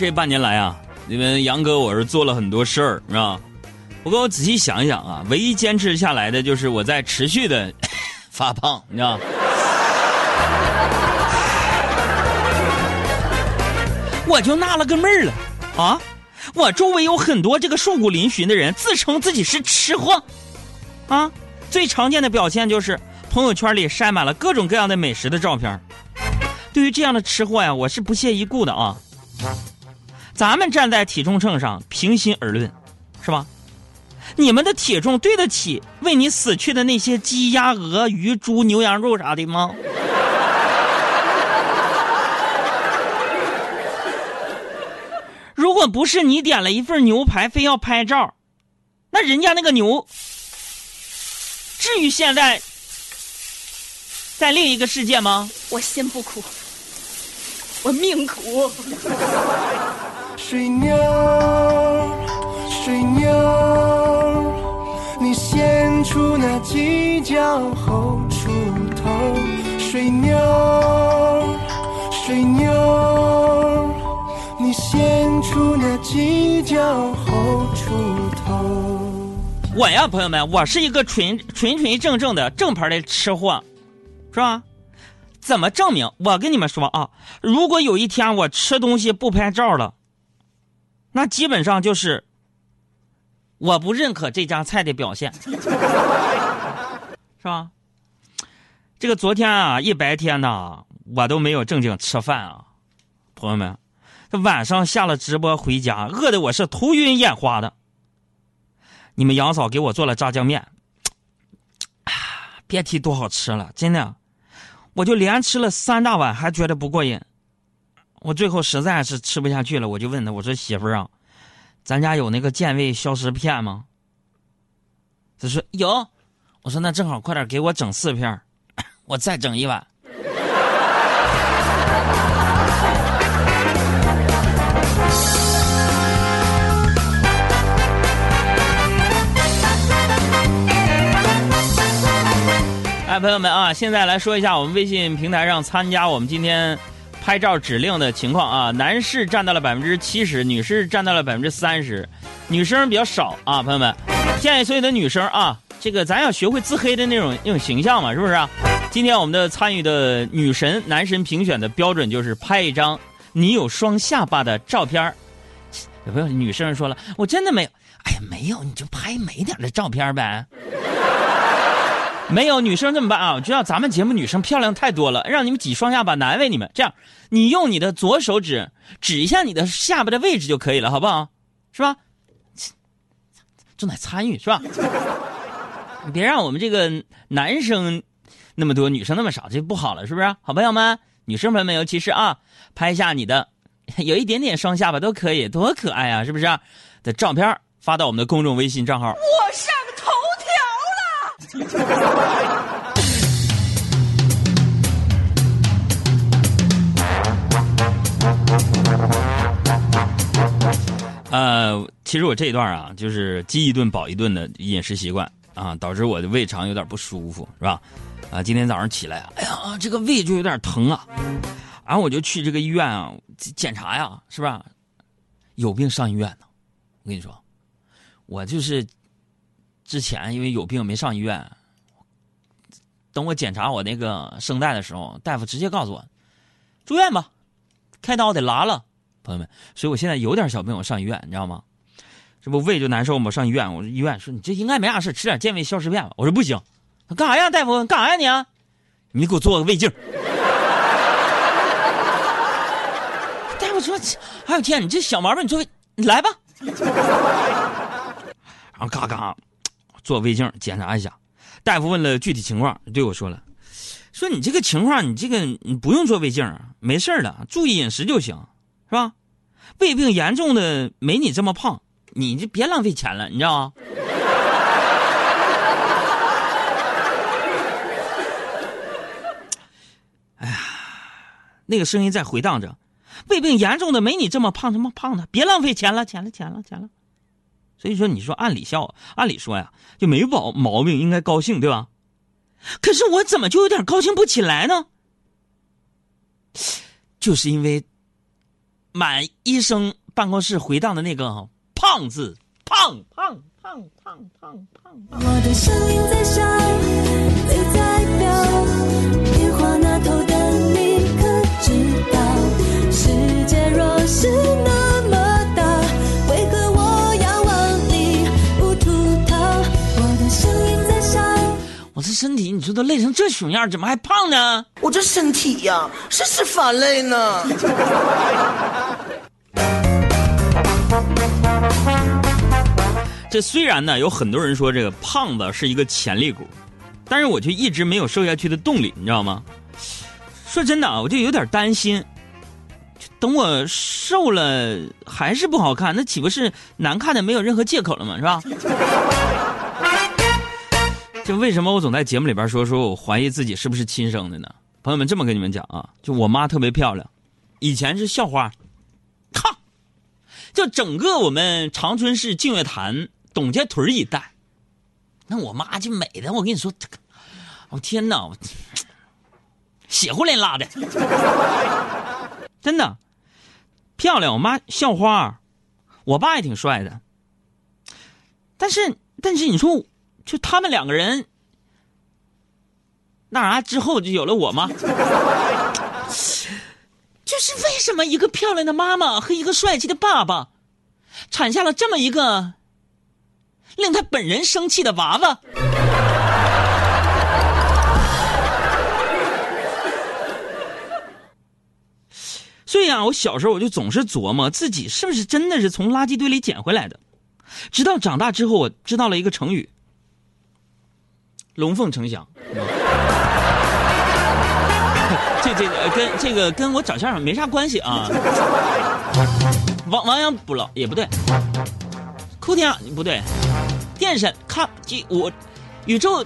这半年来啊，你们杨哥我是做了很多事儿，是吧？不过我仔细想一想啊，唯一坚持下来的就是我在持续的 发胖，你知道。我就纳了个闷儿了，啊，我周围有很多这个瘦骨嶙峋的人，自称自己是吃货，啊，最常见的表现就是朋友圈里晒满了各种各样的美食的照片。对于这样的吃货呀，我是不屑一顾的啊。咱们站在体重秤上，平心而论，是吧？你们的体重对得起为你死去的那些鸡、鸭、鹅、鱼、猪、牛羊肉啥的吗？如果不是你点了一份牛排，非要拍照，那人家那个牛，至于现在在另一个世界吗？我心不苦，我命苦。水牛，水牛，你献出那犄角后出头。水牛，水牛，你献出那犄角后出头。我呀，朋友们，我是一个纯纯纯正正的正牌的吃货，是吧？怎么证明？我跟你们说啊，如果有一天我吃东西不拍照了，那基本上就是我不认可这家菜的表现，是吧？这个昨天啊，一白天呢，我都没有正经吃饭啊，朋友们，这晚上下了直播回家，饿的我是头晕眼花的。你们杨嫂给我做了炸酱面，啊，别提多好吃了，真的，我就连吃了三大碗，还觉得不过瘾。我最后实在是吃不下去了，我就问他，我说媳妇儿啊，咱家有那个健胃消食片吗？他说有，我说那正好，快点给我整四片我再整一碗。哎，朋友们啊，现在来说一下我们微信平台上参加我们今天拍照指令的情况啊。男士占到了百分之七十，女士占到了百分之三十，女生比较少啊。朋友们，建议所有的女生啊，这个咱要学会自黑的那种那种形象嘛，是不是啊？今天我们的参与的女神、男神评选的标准就是拍一张你有双下巴的照片儿。有朋友女生说了，我真的没有，哎呀，没有你就拍美点的照片呗。没有女生这么办啊？我知道咱们节目女生漂亮太多了，让你们挤双下巴难为你们。这样，你用你的左手指指一下你的下巴的位置就可以了，好不好？是吧？重在参与是吧？你别让我们这个男生那么多，女生那么少，这不好了，是不是？好朋友们，女生朋友们尤其是啊，拍下你的 有一点点双下巴都可以，多可爱啊，是不是？的照片发到我们的公众微信账号。我上。呃，其实我这一段啊，就是饥一顿饱一顿的饮食习惯啊，导致我的胃肠有点不舒服，是吧？啊，今天早上起来啊，哎呀，这个胃就有点疼啊，然后我就去这个医院啊检查呀，是吧？有病上医院呢，我跟你说，我就是之前因为有病没上医院，等我检查我那个声带的时候，大夫直接告诉我住院吧，开刀得拉了。朋友们，所以我现在有点小病，我上医院，你知道吗？这不胃就难受吗？上医院，我说医院说你这应该没啥事，吃点健胃消食片吧。我说不行，干啥呀，大夫？干啥呀你？你给我做个胃镜。大夫说：“哎呦天，你这小毛病，你做胃，你来吧。”然后嘎嘎做胃镜检查一下，大夫问了具体情况，对我说了：“说你这个情况，你这个你不用做胃镜，没事的，注意饮食就行。”是吧？胃病严重的没你这么胖，你就别浪费钱了，你知道吗？哎呀，那个声音在回荡着，胃病严重的没你这么胖，这么胖的，别浪费钱了，钱了，钱了，钱了。所以说，你说按理笑，按理说呀，就没毛毛病，应该高兴，对吧？可是我怎么就有点高兴不起来呢？就是因为。满医生办公室回荡的那个“胖”字，胖胖胖胖胖胖。我的声音在响，泪在飙，电话那头的你可知道，世界若是我这身体你说都累成这熊样，怎么还胖呢？我这身体呀，是是反累呢。这虽然呢，有很多人说这个胖子是一个潜力股，但是我却一直没有瘦下去的动力，你知道吗？说真的啊，我就有点担心，等我瘦了还是不好看，那岂不是难看的没有任何借口了吗？是吧？就为什么我总在节目里边说说我怀疑自己是不是亲生的呢？朋友们，这么跟你们讲啊，就我妈特别漂亮，以前是校花，靠，就整个我们长春市净月潭。董家屯一带，那我妈就美的，我跟你说，我天哪，血呼连拉的，真的漂亮。我妈校花，我爸也挺帅的。但是，但是你说，就他们两个人，那啥之后就有了我吗？就是为什么一个漂亮的妈妈和一个帅气的爸爸，产下了这么一个？令他本人生气的娃娃，所以啊，我小时候我就总是琢磨自己是不是真的是从垃圾堆里捡回来的。直到长大之后，我知道了一个成语“龙凤呈祥”。这这跟这个跟我长相没啥关系啊。亡亡羊补牢也不对，哭天不对。电神看机我宇宙，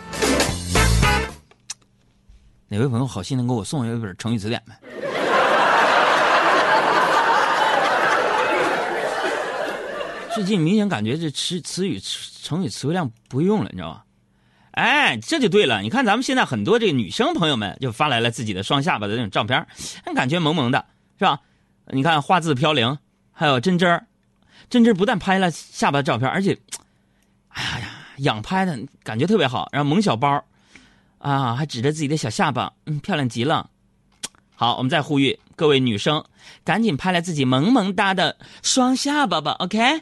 哪位朋友好心能给我送一本成语词典呗？最近明显感觉这词词语成语词汇量不会用了，你知道吧？哎，这就对了。你看咱们现在很多这个女生朋友们就发来了自己的双下巴的那种照片，感觉萌萌的，是吧？你看画字飘零，还有真真儿，真不但拍了下巴的照片，而且。哎呀，仰拍的感觉特别好，然后萌小包，啊，还指着自己的小下巴，嗯，漂亮极了。好，我们再呼吁各位女生，赶紧拍来自己萌萌哒的双下巴吧，OK？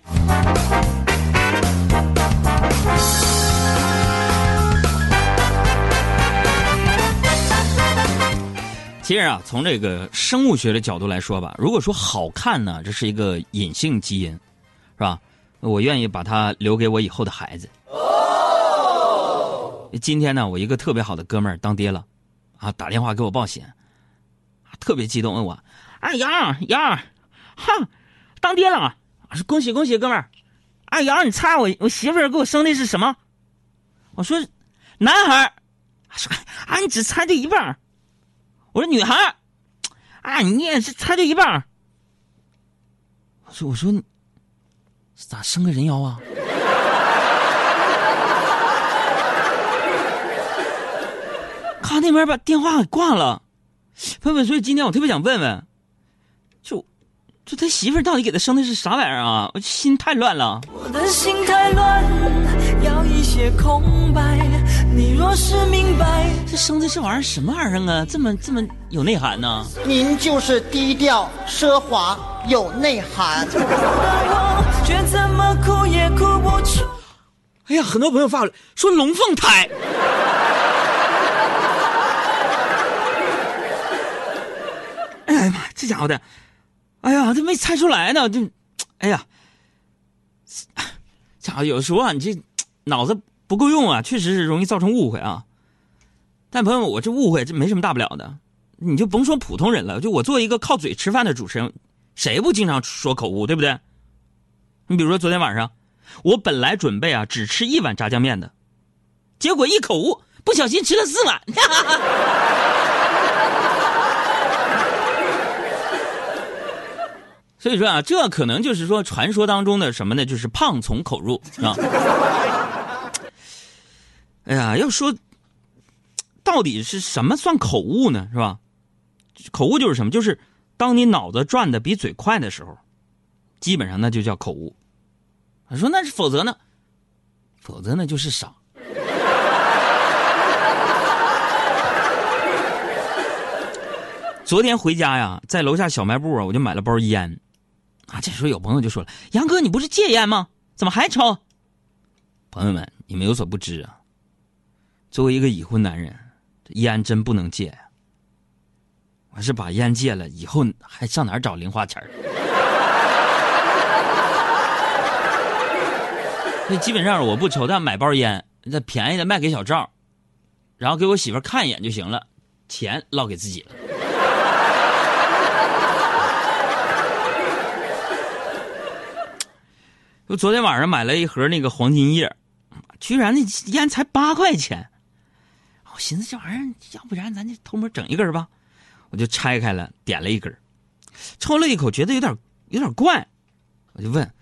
其实啊，从这个生物学的角度来说吧，如果说好看呢，这是一个隐性基因，是吧？我愿意把它留给我以后的孩子。今天呢，我一个特别好的哥们儿当爹了，啊，打电话给我报喜，特别激动问我：“哎杨杨，哈，当爹了！说恭喜恭喜，哥们儿！哎杨，你猜我我媳妇儿给我生的是什么？我说男孩儿，说啊你只猜对一半我说女孩儿，啊你也是猜对一半我说我说。咋生个人妖啊？他那边把电话给挂了，朋友们，所以今天我特别想问问，就就他媳妇儿到底给他生的是啥玩意儿啊？我心太乱了。我的心太乱，要一些空白。这生的这玩意儿什么玩意儿啊？这么这么有内涵呢？您就是低调奢华有内涵。却怎么哭也哭不出。哎呀，很多朋友发了说龙凤胎。哎呀妈，这家伙的，哎呀，这没猜出来呢，就，哎呀，家伙有时候啊，你这脑子不够用啊，确实是容易造成误会啊。但朋友们，我这误会这没什么大不了的，你就甭说普通人了，就我作为一个靠嘴吃饭的主持人，谁不经常说口误，对不对？你比如说昨天晚上，我本来准备啊只吃一碗炸酱面的，结果一口误，不小心吃了四碗。所以说啊，这可能就是说传说当中的什么呢？就是胖从口入啊。哎呀，要说到底是什么算口误呢？是吧？口误就是什么？就是。当你脑子转的比嘴快的时候，基本上那就叫口误。他说那是否则呢？否则那就是傻。昨天回家呀，在楼下小卖部啊，我就买了包烟。啊，这时候有朋友就说了：“杨哥，你不是戒烟吗？怎么还抽？”朋友们，你们有所不知啊，作为一个已婚男人，烟真不能戒呀。我是把烟戒了，以后还上哪儿找零花钱？那基本上我不抽，但买包烟，那便宜的卖给小赵，然后给我媳妇看一眼就行了，钱落给自己了。我昨天晚上买了一盒那个黄金叶，居然那烟才八块钱，我寻思这玩意儿，要不然咱就偷摸整一根吧。我就拆开了，点了一根，抽了一口，觉得有点有点怪，我就问：“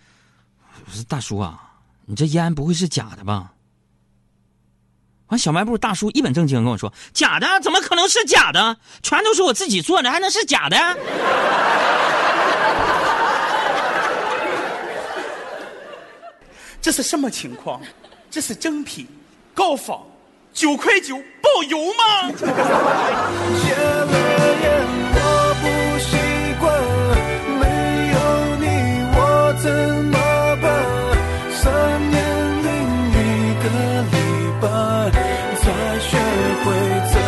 我说大叔啊，你这烟不会是假的吧？”完，小卖部大叔一本正经跟我说：“假的？怎么可能是假的？全都是我自己做的，还能是假的？” 这是什么情况？这是正品，高仿，九块九包邮吗戒了烟我不习惯没有你我怎么办三年零一个礼拜才学会怎